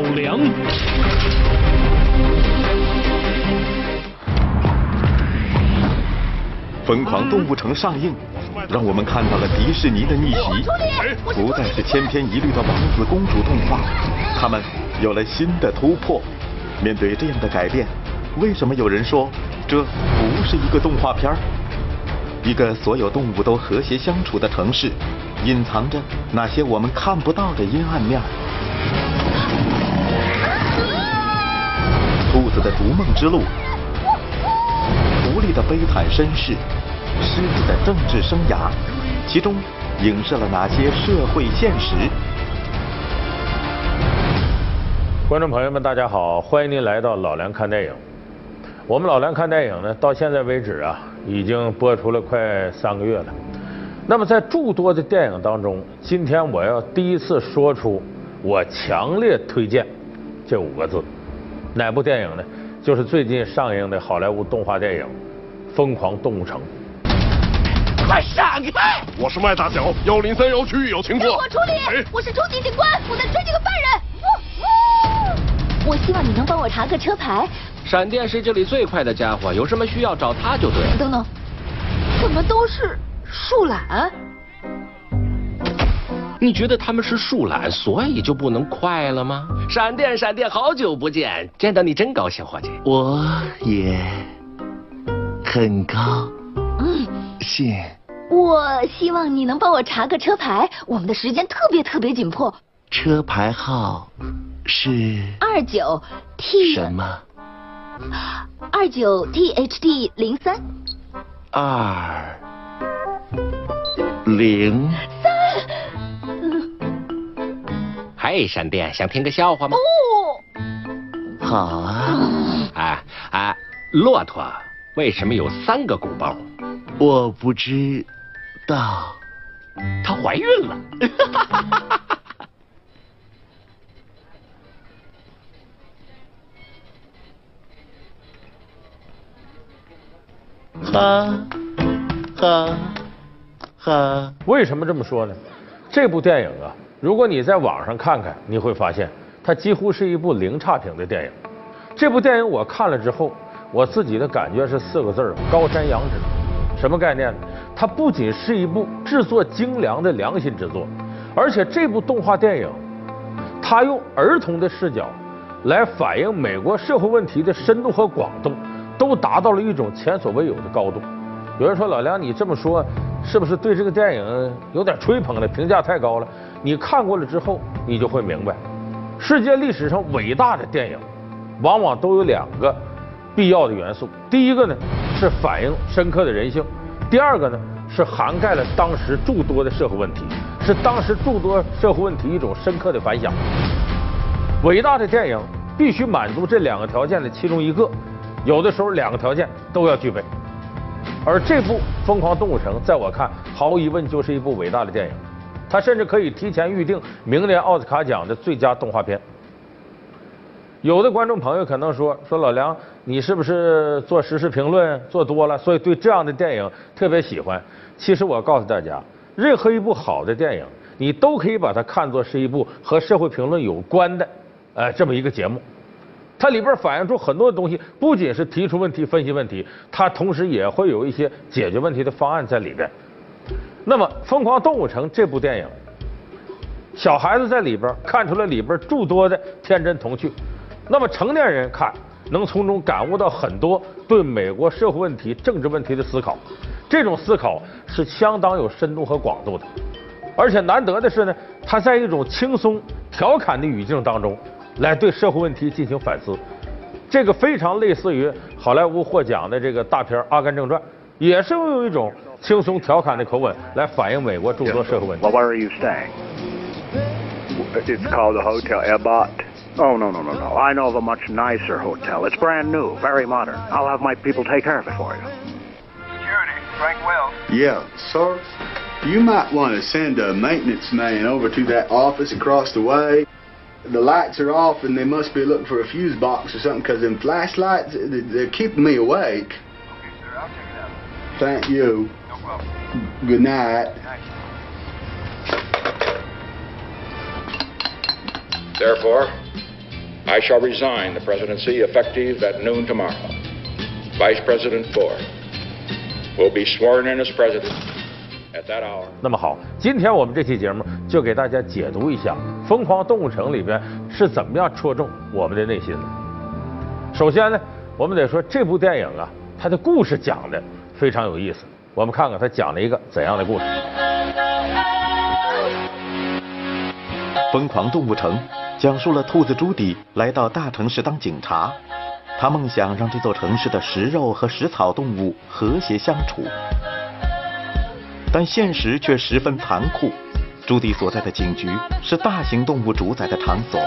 老梁。疯狂动物城上映，让我们看到了迪士尼的逆袭，不再是千篇一律的王子公主动画，他们有了新的突破。面对这样的改变，为什么有人说这不是一个动画片儿？一个所有动物都和谐相处的城市，隐藏着哪些我们看不到的阴暗面？兔子的逐梦之路，狐狸的悲惨身世，狮子的政治生涯，其中影射了哪些社会现实？观众朋友们，大家好，欢迎您来到老梁看电影。我们老梁看电影呢，到现在为止啊，已经播出了快三个月了。那么在诸多的电影当中，今天我要第一次说出我强烈推荐这五个字。哪部电影呢？就是最近上映的好莱坞动画电影《疯狂动物城》。快闪开！我是麦大脚，幺零三幺区域有情况。我处理。我是初级警官，我在追这个犯人。我希望你能帮我查个车牌。闪电是这里最快的家伙，有什么需要找他就对了。等等，怎么都是树懒？你觉得他们是树懒，所以就不能快了吗？闪电，闪电，好久不见，见到你真高兴，伙计。我也很高兴。我希望你能帮我查个车牌，我们的时间特别特别紧迫。车牌号。是二九 T 什么？二九 T H D 零三二零嘿，闪电，想听个笑话吗？哦，好啊。哎哎，骆驼为什么有三个鼓包？我不知道。她怀孕了。哈，哈，哈！为什么这么说呢？这部电影啊，如果你在网上看看，你会发现它几乎是一部零差评的电影。这部电影我看了之后，我自己的感觉是四个字：高山仰止。什么概念呢？它不仅是一部制作精良的良心之作，而且这部动画电影，它用儿童的视角来反映美国社会问题的深度和广度。都达到了一种前所未有的高度。有人说老梁，你这么说是不是对这个电影有点吹捧了？评价太高了。你看过了之后，你就会明白，世界历史上伟大的电影，往往都有两个必要的元素。第一个呢是反映深刻的人性，第二个呢是涵盖了当时诸多的社会问题，是当时诸多社会问题一种深刻的反响。伟大的电影必须满足这两个条件的其中一个。有的时候两个条件都要具备，而这部《疯狂动物城》在我看，毫无疑问就是一部伟大的电影，他甚至可以提前预定明年奥斯卡奖的最佳动画片。有的观众朋友可能说：“说老梁，你是不是做时事评论做多了，所以对这样的电影特别喜欢？”其实我告诉大家，任何一部好的电影，你都可以把它看作是一部和社会评论有关的，呃，这么一个节目。它里边反映出很多东西，不仅是提出问题、分析问题，它同时也会有一些解决问题的方案在里边。那么，《疯狂动物城》这部电影，小孩子在里边看出了里边诸多的天真童趣，那么成年人看能从中感悟到很多对美国社会问题、政治问题的思考。这种思考是相当有深度和广度的，而且难得的是呢，他在一种轻松调侃的语境当中。来对社会问题进行反思，这个非常类似于好莱坞获奖的这个大片《阿甘正传》，也是用一种轻松调侃的口吻来反映美国诸多社会问题。Well, where are you staying? It's called the Hotel Ebot. Oh, no, no, no, no. I know of a much nicer hotel. It's brand new, very modern. I'll have my people take care of it for you. Security, Frank Wells. Yeah, sir. You might want to send a maintenance man over to that office across the way. The lights are off and they must be looking for a fuse box or something because them flashlights, they're keeping me awake. Okay, sir, I'll check it out. Thank you. Good night. Therefore, I shall resign the presidency effective at noon tomorrow. Vice President Ford will be sworn in as president at that hour. 那么好，今天我们这期节目就给大家解读一下《疯狂动物城》里边是怎么样戳中我们的内心的。首先呢，我们得说这部电影啊，它的故事讲的非常有意思。我们看看他讲了一个怎样的故事。《疯狂动物城》讲述了兔子朱迪来到大城市当警察，他梦想让这座城市的食肉和食草动物和谐相处，但现实却十分残酷。朱迪所在的警局是大型动物主宰的场所。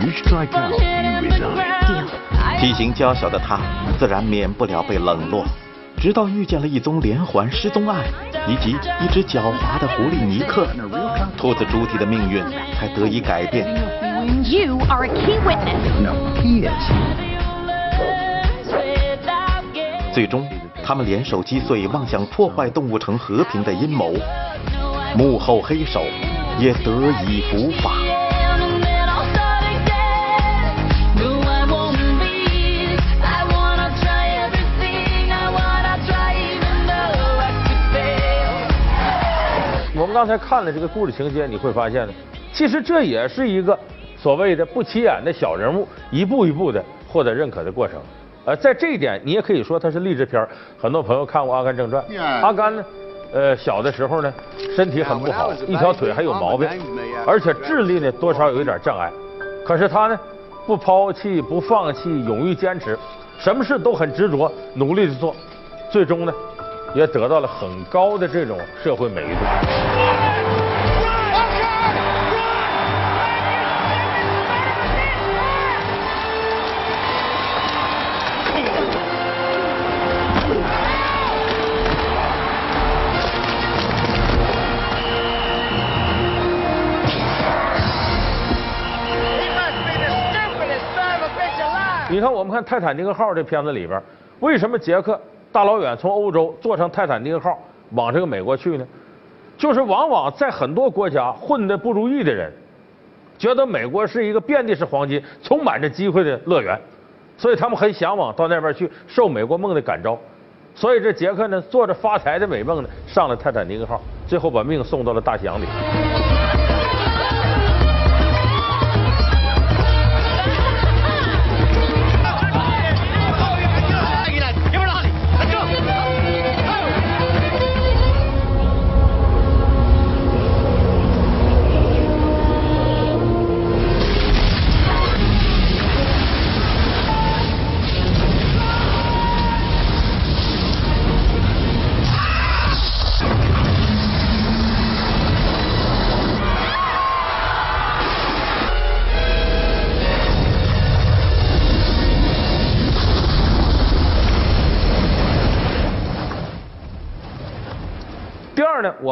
You strike out, you resign. 体型娇小的他自然免不了被冷落，直到遇见了一宗连环失踪案以及一只狡猾的狐狸尼克，兔子朱迪的命运才得以改变。You are a key witness. No, he is. 最终，他们联手击碎妄想破坏动物城和平的阴谋，幕后黑手也得以伏法。刚才看了这个故事情节，你会发现呢，其实这也是一个所谓的不起眼的小人物一步一步的获得认可的过程。呃，在这一点，你也可以说它是励志片儿很多朋友看过《阿甘正传》，阿甘呢，呃，小的时候呢，身体很不好，一条腿还有毛病，而且智力呢多少有一点障碍。可是他呢，不抛弃，不放弃，勇于坚持，什么事都很执着，努力的做，最终呢，也得到了很高的这种社会美誉度。你看，我们看《泰坦尼克号》这片子里边，为什么杰克大老远从欧洲坐上泰坦尼克号往这个美国去呢？就是往往在很多国家混得不如意的人，觉得美国是一个遍地是黄金、充满着机会的乐园，所以他们很向往到那边去受美国梦的感召。所以这杰克呢，做着发财的美梦呢，上了泰坦尼克号，最后把命送到了大西洋里。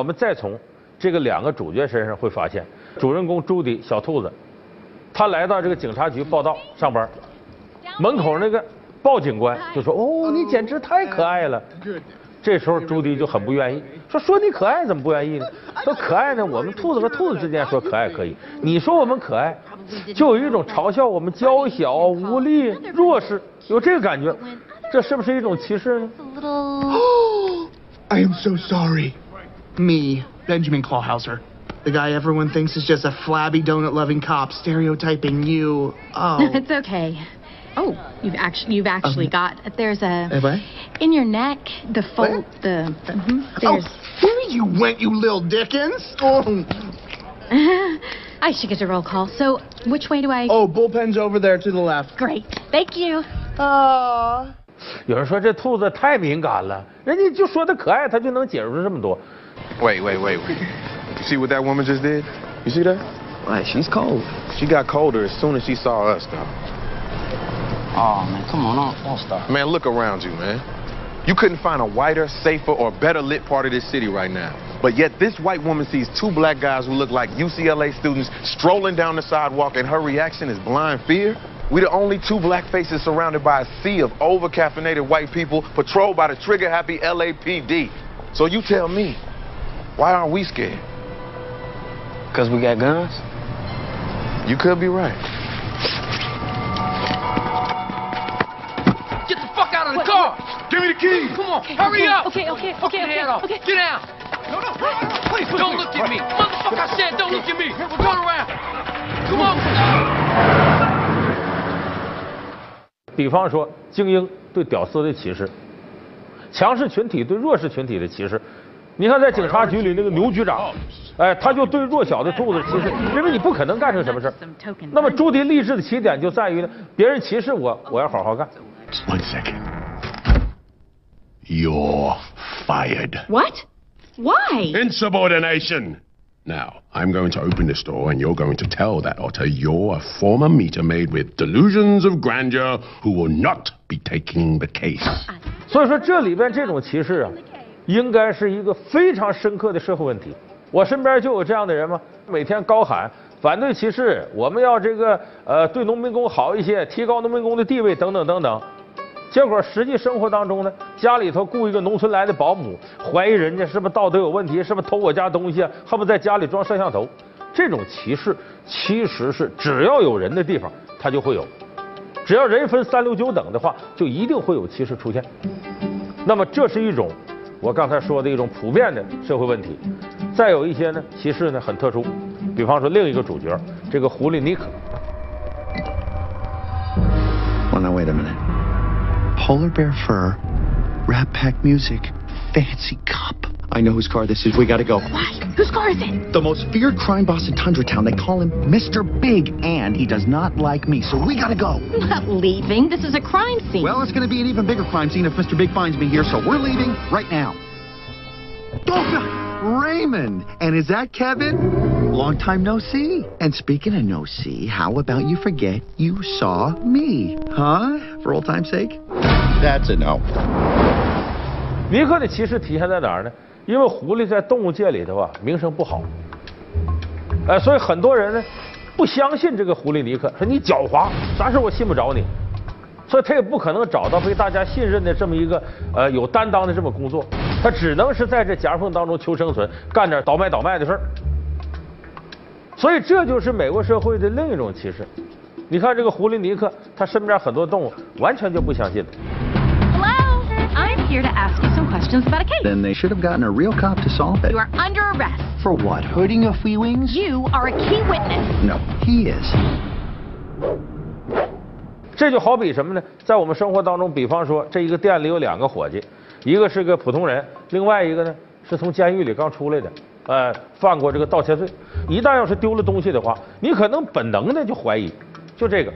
们再从这个两个主角身上会发现，主人公朱迪小兔子，他来到这个警察局报道上班，门口那个鲍警官就说：“哦，你简直太可爱了。”这时候朱迪就很不愿意，说：“说你可爱怎么不愿意呢？说可爱呢，我们兔子和兔子之间说可爱可以，你说我们可爱，就有一种嘲笑我们娇小、无力、弱势，有这个感觉，这是不是一种歧视呢？” I am so sorry. Me, Benjamin Clawhauser. The guy everyone thinks is just a flabby donut loving cop stereotyping you. Oh. it's okay. Oh, you've actually you've actually Um, got there's a Have I? in your neck the fold the mhm, Oh, there's here you went, you little Dickens. Oh. I should get a roll call. So which way do I? oh, bullpen's over there to the left. Great, thank you. Ah. 有人说这兔子太敏感了，人家就说它可爱，它就能解释出这么多。 Wait, wait, wait, wait. You see what that woman just did? You see that? Why, she's cold. She got colder as soon as she saw us, though. Oh, man, come on, don't, don't start. Man, look around you, man. You couldn't find a whiter, safer, or better lit part of this city right now. But yet this white woman sees two black guys who look like UCLA students strolling down the sidewalk and her reaction is blind fear? We're the only two black faces surrounded by a sea of over-caffeinated white people patrolled by the trigger-happy LAPD. So you tell me, why aren't we scared? Because we got guns? You could be right. Get the fuck out of the car! Give me the keys! Come on, Okay, hurry okay, up! okay, okay, Fuck okay, your okay, head off. okay. Get down! No, no, please, please. Don't look at me! Motherfucker, I said don't look at me! Turn around! Come on! 比方说，精英对屌丝的歧视，强势群体对弱势群体的歧视。 你看，在警察局里那个牛局长，哎，他就对弱小的兔子歧视，认为你不可能干成什么事儿。那么朱迪励志的起点就在于呢，别人歧视我，我要好好干。One second. You're fired. What? Why? Insubordination. Now, I'm going to open this door and you're going to tell that otter you're a former meter maid with delusions of grandeur who will not be taking the case. 所以说，这里边这种歧视啊，应该是一个非常深刻的社会问题。我身边就有这样的人嘛，每天高喊反对歧视，我们要这个呃对农民工好一些，提高农民工的地位等等等等。结果实际生活当中呢，家里头雇一个农村来的保姆，怀疑人家是不是道德有问题，是不是偷我家东西啊，恨不在家里装摄像头。这种歧视其实是只要有人的地方，它就会有。只要人分三六九等的话，就一定会有歧视出现。那么这是一种我刚才说的一种普遍的社会问题。再有一些呢，其实呢很特殊，比方说另一个主角这个狐狸尼克。Well, now wait a minute. Polar bear fur, Rat Pack music, fancy cup. I know whose car this is. We gotta go. Why? Whose car is it? The most feared crime boss in Tundra Town. They call him Mr. Big, and he does not like me, so we gotta go. I'm not leaving. This is a crime scene. Well, it's gonna be an even bigger crime scene if Mr. Big finds me here, so we're leaving right now. Oh, Raymond! And is that Kevin? Long time no see. And speaking of no see, how about you forget you saw me? Huh? For old time's sake? That's a no. 尼克的歧视体现在哪儿呢？ 因为狐狸在动物界里头啊名声不好，哎，所以很多人呢不相信这个狐狸尼克，说你狡猾，啥事我信不着你，所以他也不可能找到被大家信任的这么一个呃有担当的这么工作，他只能是在这夹缝当中求生存，干点倒卖倒卖的事儿。所以这就是美国社会的另一种歧视。你看这个狐狸尼克，他身边很多动物完全就不相信他。Hello? I'm here to ask you questions about a case. Then they should have gotten a real cop to solve it. You are under arrest. For what? Hurting your feelings? You are a key witness. No, he is. 这就好比什么呢？在我们生活当中，比方说这一个店里有两个伙计，一个是个普通人，另外一个呢是从监狱里刚出来的，呃，犯过这个盗窃罪。一旦要是丢了东西的话，你可能本能的就怀疑，就这个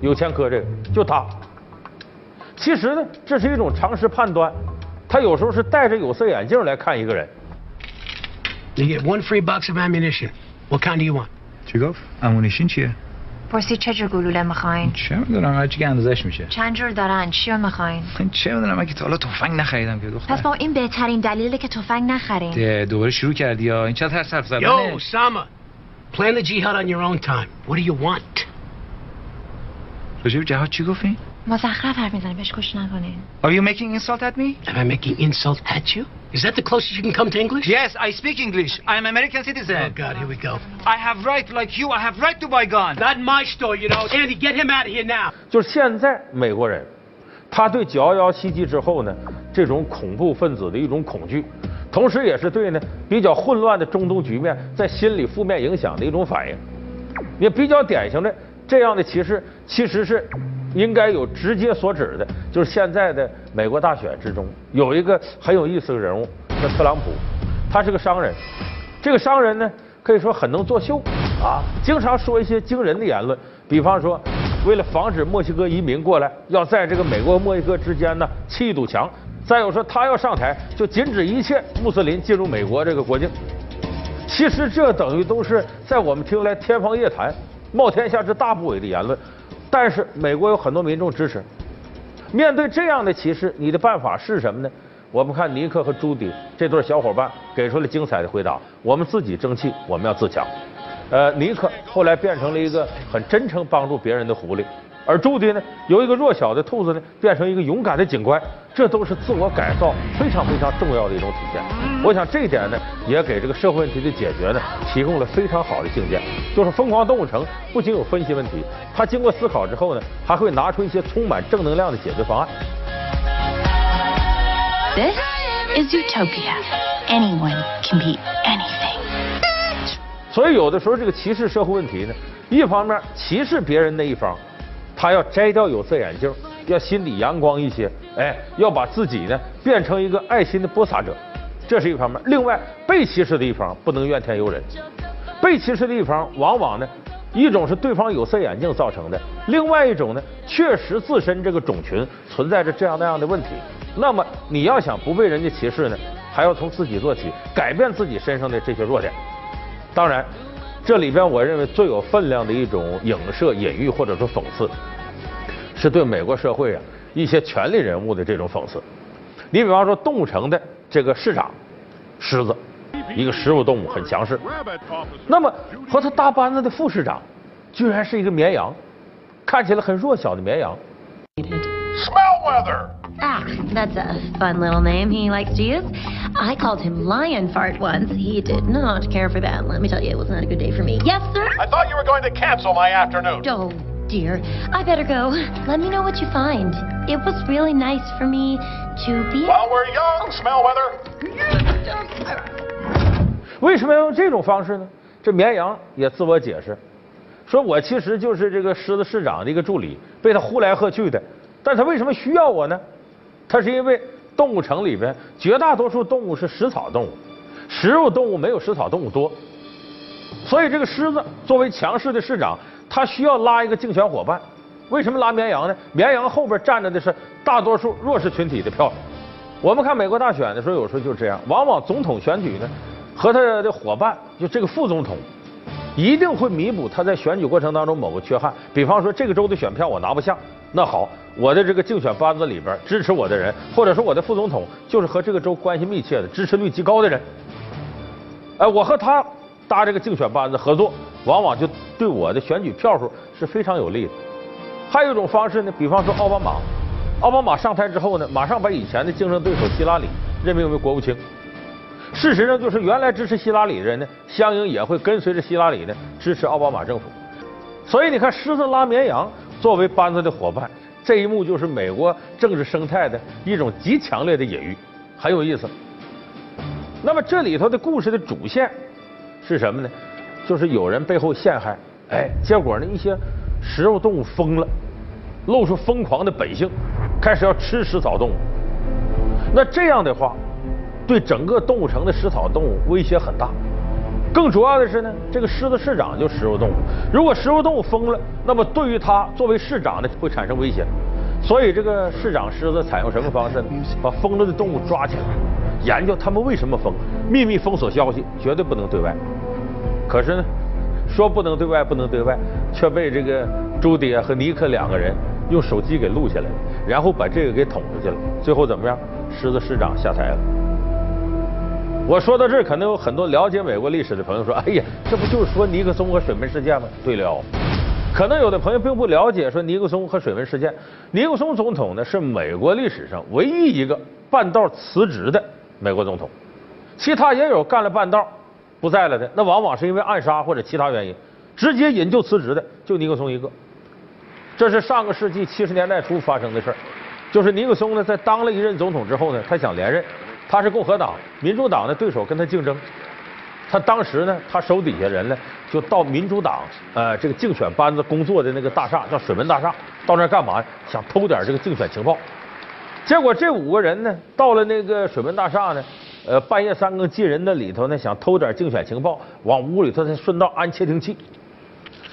有前科，这个就他。其实呢，这是一种常识判断，他有时候是戴着有色眼镜来看一个人。 You get one free box of ammunition. What kind do you want? چی امونیشن چیه؟ پرسی چه جور گلوله میخواین؟ چه میدونم هر چی که اندازش میشه چند جور دارن؟ چی رو میخواین؟ من چه میدونم من که تا حالا تفنگ نخریدم که دختر پس با این بهترین دلیله که تفنگ نخرین ده، دوباره شروع کردی یا این چقدر حرف زدنه Yo, Sama. Plan the jihad on your own time. What do you want? راجع به جهاد چی گفتین؟ مزخرف حرف میزنی بهش گوش نکنین Are you making insult at me? Am I making insult at you? Is that the closest you can come to English? Yes, I speak English. I am American citizen. Oh, God, here we go. I have right like you. I have right to buy gun. Not in my store, you know. Andy, get him out of here now. 就是现在美国人，他对九幺幺袭击之后呢，这种恐怖分子的一种恐惧，同时也是对呢比较混乱的中东局面在心理负面影响的一种反应。也比较典型的这样的歧视，其实是 应该有直接所指的，就是现在的美国大选之中有一个很有意思的人物，叫特朗普，他是个商人，这个商人呢可以说很能作秀啊，经常说一些惊人的言论，比方说为了防止墨西哥移民过来，要在这个美国墨西哥之间呢砌一堵墙。再有说他要上台，就禁止一切穆斯林进入美国这个国境。其实这等于都是在我们听来天方夜谭、冒天下之大不韪的言论，但是美国有很多民众支持。面对这样的歧视，你的办法是什么呢？我们看尼克和朱迪这对小伙伴给出了精彩的回答：我们自己争气，我们要自强。呃，尼克后来变成了一个很真诚帮助别人的狐狸，而朱迪呢，由一个弱小的兔子呢，变成一个勇敢的警官，这都是自我改造非常非常重要的一种体现。我想这一点呢，也给这个社会问题的解决呢，提供了非常好的境界。就是《疯狂动物城》不仅有分析问题，它经过思考之后呢，还会拿出一些充满正能量的解决方案。This is Utopia. Anyone can be anything. 所以有的时候这个歧视社会问题呢，一方面歧视别人那一方，他要摘掉有色眼镜，要心里阳光一些，哎，要把自己呢变成一个爱心的播撒者，这是一方面。另外，被歧视的一方不能怨天尤人，被歧视的一方往往呢，一种是对方有色眼镜造成的，另外一种呢，确实自身这个种群存在着这样那样的问题。那么你要想不被人家歧视呢，还要从自己做起，改变自己身上的这些弱点。当然，这里边我认为最有分量的一种影射、隐喻或者说讽刺，是对美国社会啊一些权力人物的这种讽刺。你比方说动物城的这个市长狮子，一个食肉动物很强势，那么和他搭班子的副市长居然是一个绵羊，看起来很弱小的绵羊。Smellweather! Ah, that's a fun little name he likes to use. I called him Lion Fart once. He did not care for that. Let me tell you, it was not a good day for me. Yes, sir? I thought you were going to cancel my afternoon. Oh, dear. I better go. Let me know what you find. It was really nice for me to be. While we're young, Smellweather. 为什么要用这种方式呢？这绵羊也自我解释，说我其实就是这个狮子市长的一个助理，被他呼来喝去的。但他为什么需要我呢？ 他是因为动物城里边绝大多数动物是食草动物，食肉动物没有食草动物多，所以这个狮子作为强势的市长，他需要拉一个竞选伙伴。为什么拉绵羊呢？绵羊后边站着的是大多数弱势群体的票。我们看美国大选的时候，有时候就这样，往往总统选举呢，和他的伙伴就这个副总统，一定会弥补他在选举过程当中某个缺憾。比方说这个州的选票我拿不下，那好，我的这个竞选班子里边支持我的人，或者说我的副总统就是和这个州关系密切的、支持率极高的人，哎，我和他搭这个竞选班子合作，往往就对我的选举票数是非常有利的。还有一种方式呢，比方说奥巴马，奥巴马上台之后呢，马上把以前的竞争对手希拉里任命为国务卿。事实上，就是原来支持希拉里的人呢，相应也会跟随着希拉里呢支持奥巴马政府。所以你看，狮子拉绵羊作为班子的伙伴，这一幕就是美国政治生态的一种极强烈的隐喻，很有意思。那么这里头的故事的主线是什么呢？就是有人背后陷害，哎，结果呢一些食肉动物疯了，露出疯狂的本性，开始要吃食草动物。那这样的话，对整个动物城的食草动物威胁很大。更主要的是呢，这个狮子市长就食肉动物，如果食肉动物疯了，那么对于他作为市长呢会产生危险。所以这个市长狮子采用什么方式呢？把疯了的动物抓起来，研究他们为什么疯，秘密封锁消息，绝对不能对外。可是呢，说不能对外，不能对外，却被这个朱迪和尼克两个人用手机给录下来，然后把这个给捅出去了。最后怎么样？狮子市长下台了。我说到这儿，可能有很多了解美国历史的朋友说：“哎呀，这不就是说尼克松和水门事件吗？”对了，可能有的朋友并不了解说尼克松和水门事件。尼克松总统呢是美国历史上唯一一个半道辞职的美国总统，其他也有干了半道不在了的，那往往是因为暗杀或者其他原因直接引咎辞职的，就尼克松一个。这是上个世纪七十年代初发生的事儿，就是尼克松呢在当了一任总统之后呢，他想连任。他是共和党，民主党的对手跟他竞争。他当时呢，他手底下人呢，就到民主党呃这个竞选班子工作的那个大厦，叫水门大厦，到那干嘛？想偷点这个竞选情报。结果这五个人呢，到了那个水门大厦呢，呃，半夜三更进人那里头呢，想偷点竞选情报，往屋里头再顺道安窃听器。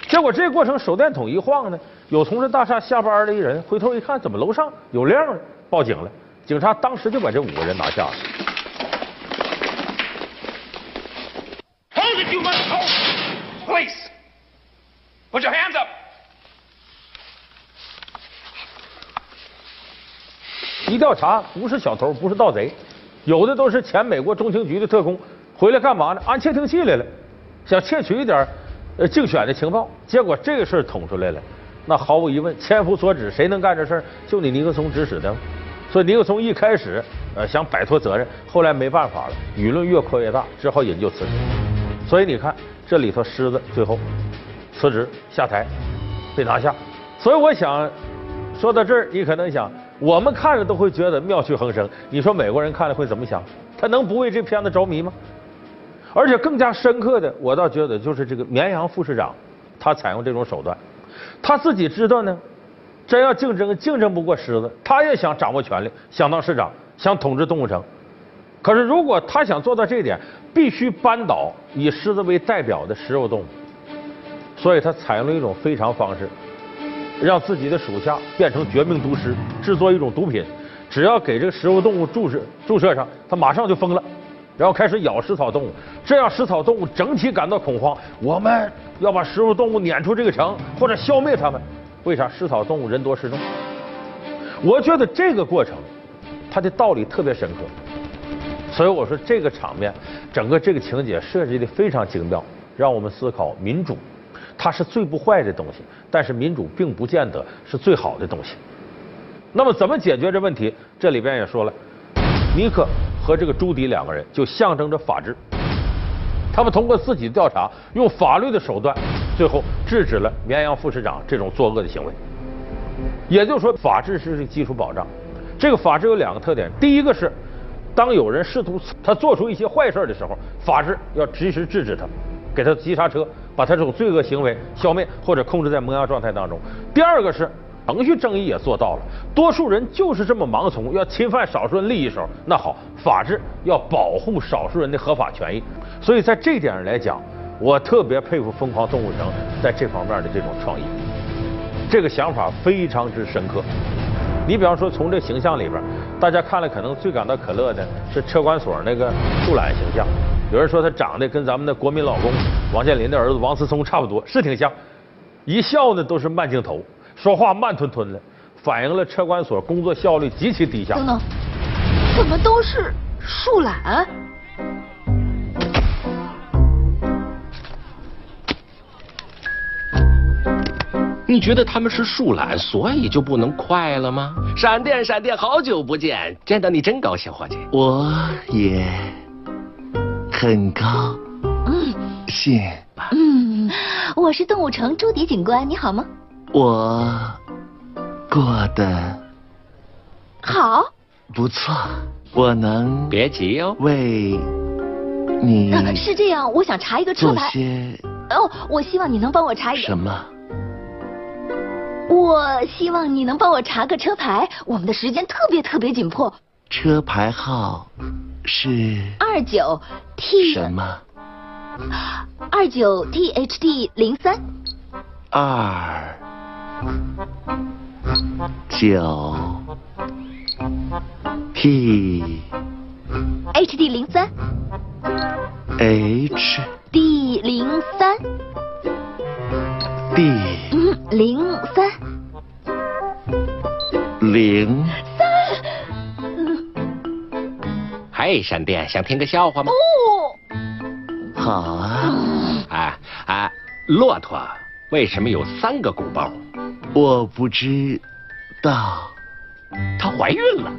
结果这过程手电筒一晃呢，有从这大厦下班的一人回头一看，怎么楼上有亮了？报警了。警察当时就把这五个人拿下了。You must hold. Please. Put your hands up! 一调查，不是小偷，不是盗贼，有的都是前美国中情局的特工，回来干嘛呢？安窃听器来了，想窃取一点呃竞选的情报。结果这个事儿捅出来了，那毫无疑问，千夫所指，谁能干这事？就你尼克松指使的。所以你又从一开始呃想摆脱责任，后来没办法了，舆论越扩越大，只好引咎辞职。所以你看这里头狮子最后辞职下台被拿下。所以我想说到这儿，你可能想，我们看着都会觉得妙趣横生，你说美国人看了会怎么想？他能不为这片子着迷吗？而且更加深刻的，我倒觉得就是这个绵阳副市长，他采用这种手段，他自己知道呢。真要竞争，竞争不过狮子，他也想掌握权力，想当市长，想统治动物城。可是如果他想做到这一点，必须扳倒以狮子为代表的食肉动物。所以他采用了一种非常方式，让自己的属下变成绝命毒师，制作一种毒品，只要给这个食肉动物注射注射上，它马上就疯了，然后开始咬食草动物，这样食草动物整体感到恐慌，我们要把食肉动物撵出这个城，或者消灭它们。为啥食草动物人多势众？我觉得这个过程，它的道理特别深刻。所以我说这个场面，整个这个情节设计的非常精妙，让我们思考民主，它是最不坏的东西，但是民主并不见得是最好的东西。那么怎么解决这问题？这里边也说了，尼克和这个朱迪两个人就象征着法治。他们通过自己的调查，用法律的手段，最后制止了绵阳副市长这种作恶的行为。也就是说，法治是基础保障。这个法治有两个特点：第一个是，当有人试图他做出一些坏事的时候，法治要及时制止他，给他急刹车，把他这种罪恶行为消灭或者控制在萌芽状态当中。第二个是。程序正义也做到了，多数人就是这么盲从，要侵犯少数人利益时候，那好，法治要保护少数人的合法权益。所以在这点上来讲，我特别佩服《疯狂动物城》在这方面的这种创意，这个想法非常之深刻。你比方说，从这形象里边，大家看了可能最感到可乐的是车管所那个树懒形象，有人说他长得跟咱们的国民老公王健林的儿子王思聪差不多，是挺像，一笑呢都是慢镜头。说话慢吞吞的，反映了车管所工作效率极其低下。等等，怎么都是树懒？你觉得他们是树懒，所以就不能快了吗？闪电，闪电，好久不见，见到你真高兴，伙计。我也很高兴。嗯，我是动物城朱迪警官，你好吗？我过得好，不错。我能别急哦，为你 是这样。我想查一个车牌。哦，我希望你能帮我查一个什么？我希望你能帮我查个车牌。我们的时间特别特别紧迫。车牌号是二九 T 什么？二九 T H D 零三二。九 T H D 零三 H D 零三 D 零三零三。嘿，闪电，想听个笑话吗？哦，好啊。啊啊，骆驼为什么有三个鼓包？我不知道，她怀孕了。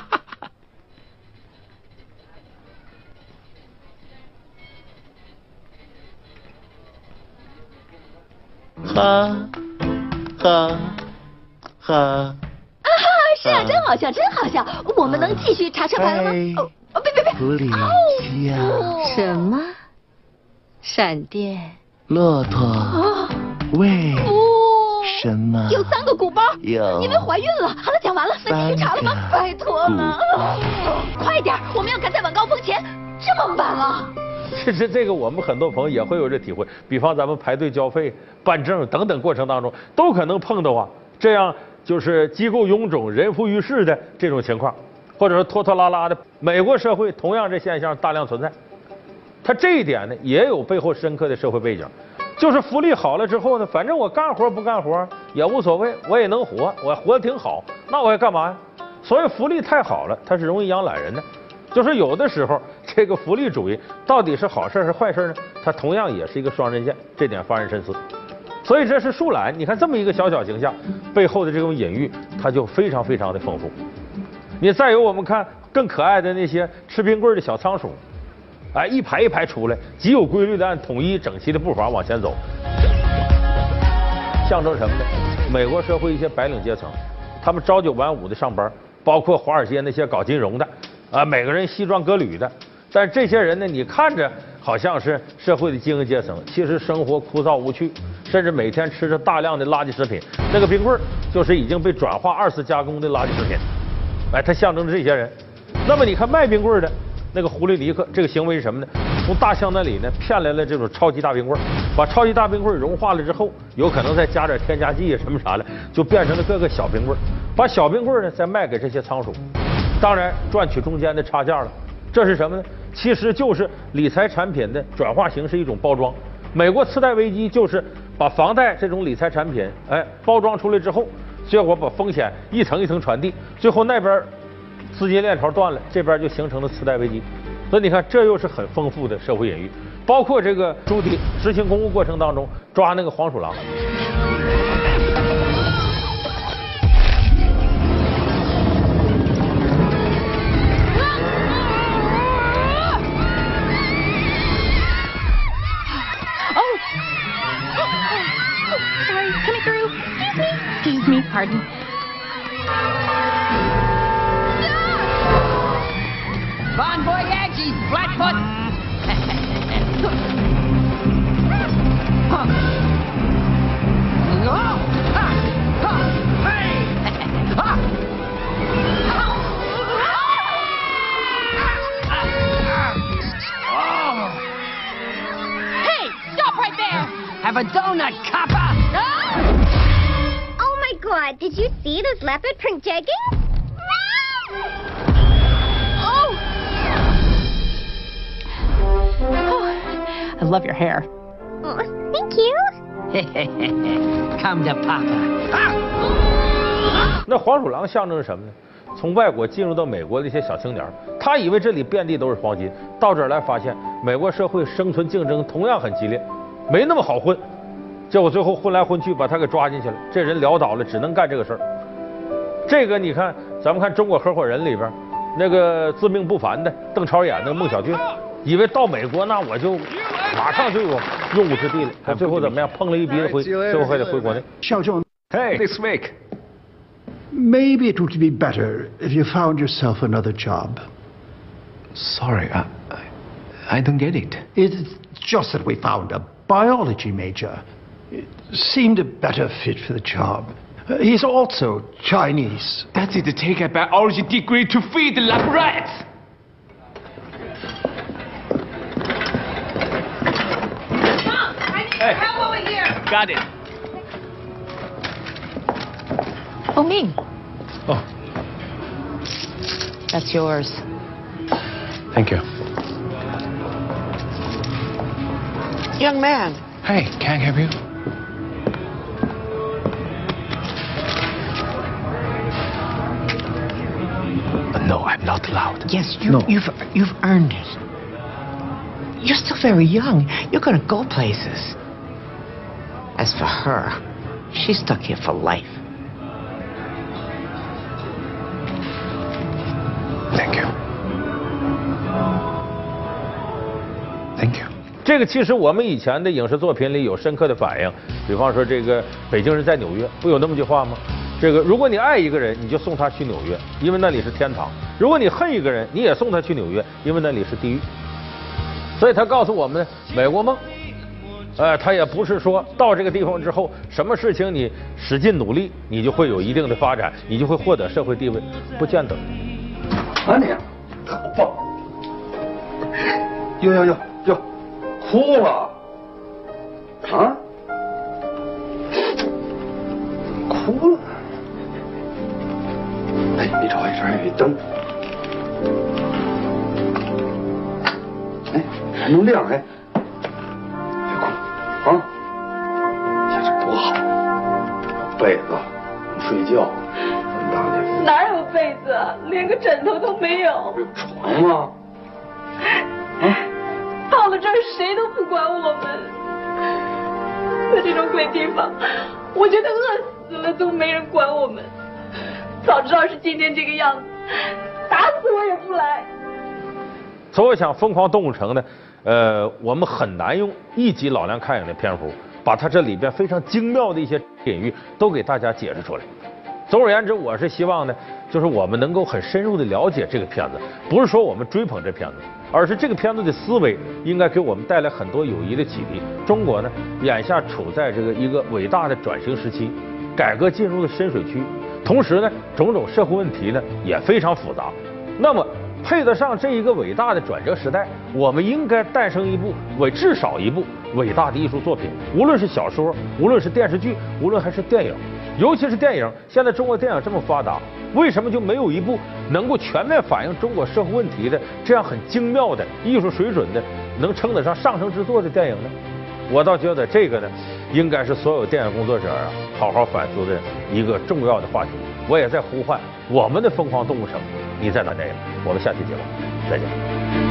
哈哈哈！啊哈，是啊，真好笑，真好笑。我们能继续查车牌了吗？哦，别别别！普里西亚。什么？闪电？骆驼？为？什么？有三个鼓包，有，因为怀孕了。好了，讲完了，能继续查了吗？拜托了，快点，我们要赶在晚高峰前。这么晚了，其实这个我们很多朋友也会有这体会，比方咱们排队交费、办证等等过程当中，都可能碰到啊，这样就是机构臃肿、人浮于事的这种情况，或者说拖拖拉拉的。美国社会同样这现象大量存在，它这一点呢也有背后深刻的社会背景。就是福利好了之后呢，反正我干活不干活也无所谓，我也能活，我活得挺好，那我还干嘛呀？所以福利太好了，它是容易养懒人的。就是有的时候，这个福利主义到底是好事是坏事呢？它同样也是一个双刃剑，这点发人深思。所以这是树懒，你看这么一个小小形象背后的这种隐喻，它就非常非常的丰富。你再有我们看更可爱的那些吃冰棍的小仓鼠，哎，一排一排出来，极有规律的按统一整齐的步伐往前走，象征什么呢？美国社会一些白领阶层，他们朝九晚五的上班，包括华尔街那些搞金融的，啊，每个人西装革履的，但这些人呢，你看着好像是社会的精英阶层，其实生活枯燥无趣，甚至每天吃着大量的垃圾食品。那个冰棍就是已经被转化二次加工的垃圾食品。哎，它象征着这些人。那么你看卖冰棍的那个狐狸尼克，这个行为是什么呢？从大象那里呢骗来了这种超级大冰棍，把超级大冰棍融化了之后，有可能再加点添加剂啊什么啥的，就变成了各个小冰棍。把小冰棍呢再卖给这些仓鼠，当然赚取中间的差价了。这是什么呢？其实就是理财产品的转化形式一种包装。美国次贷危机就是把房贷这种理财产品，哎，包装出来之后。结果把风险一层一层传递，最后那边资金链条断了，这边就形成了次贷危机。所以你看，这又是很丰富的社会隐喻，包括这个朱迪执行公务过程当中抓那个黄鼠狼。Pardon. Bon voyage, Blackfoot! Hey, stop right there! Have a donut, copper! Oh my god, did you see those leopard print jeggings? Oh! I love your hair. Oh, thank you. Come to Papa. 那黄鼠狼象征什么呢？从外国进入到美国的一些小青年，他以为这里遍地都是黄金，到这儿来发现美国社会生存竞争同样很激烈，没那么好混。 结果最后混来混去，把他给抓进去了。这人潦倒了，只能干这个事儿。这个你看，咱们看《中国合伙人》里边那个自命不凡的邓超演那个孟小俊，以为到美国那我就马上就有用武之地了。他最后怎么样？碰了一鼻子灰，最后还得回国内。小仲 Hey, this week. Maybe it would be better if you found yourself another job. Sorry, I, I, I don't get it. It's just that we found a biology major. It seemed a better fit for the job. Uh, he's also Chinese. That's it, to take a biology degree to feed the lab rats. Hey. Help over here! Got it. Oh, me. Oh. That's yours. Thank you. Young man. Hey, can I help you? Yes, you, No. you've you've earned it. You're still very young. You're gonna go places. As for her, she's stuck here for life. Thank you. Thank you. 这个其实我们以前的影视作品里有深刻的反应，比方说这个北京人在纽约，不有那么句话吗？ 这个如果你爱一个人，你就送他去纽约，因为那里是天堂；如果你恨一个人，你也送他去纽约，因为那里是地狱。所以他告诉我们，美国梦，呃，他也不是说到这个地方之后，什么事情你使劲努力，你就会有一定的发展，你就会获得社会地位，不见得。啊你，好棒！哟哟哟哟，哭了啊？哭了？哎，你瞅，这还有一灯，哎，还能亮哎，别哭啊！这这多好，被子，睡觉，这么大的哪有被子啊？连个枕头都没有。床吗？到了这儿谁都不管我们。在这种鬼地方，我觉得饿死了都没人管我们。早知道是今天这个样子，打死我也不来。所以我想，《疯狂动物城》呢，呃，我们很难用一集老梁看影的篇幅，把它这里边非常精妙的一些隐喻都给大家解释出来。总而言之，我是希望呢，就是我们能够很深入的了解这个片子，不是说我们追捧这片子，而是这个片子的思维应该给我们带来很多有益的启迪。中国呢，眼下处在这个一个伟大的转型时期，改革进入了深水区，同时呢，种种社会问题呢也非常复杂。那么，配得上这一个伟大的转折时代，我们应该诞生一部伟至少一部伟大的艺术作品，无论是小说，无论是电视剧，无论还是电影。尤其是电影，现在中国电影这么发达，为什么就没有一部能够全面反映中国社会问题的这样很精妙的艺术水准的，能称得上上乘之作的电影呢？我倒觉得这个呢，应该是所有电影工作者啊好好反思的一个重要的话题。我也在呼唤我们的疯狂动物城，你在哪电影？我们下期节目再见。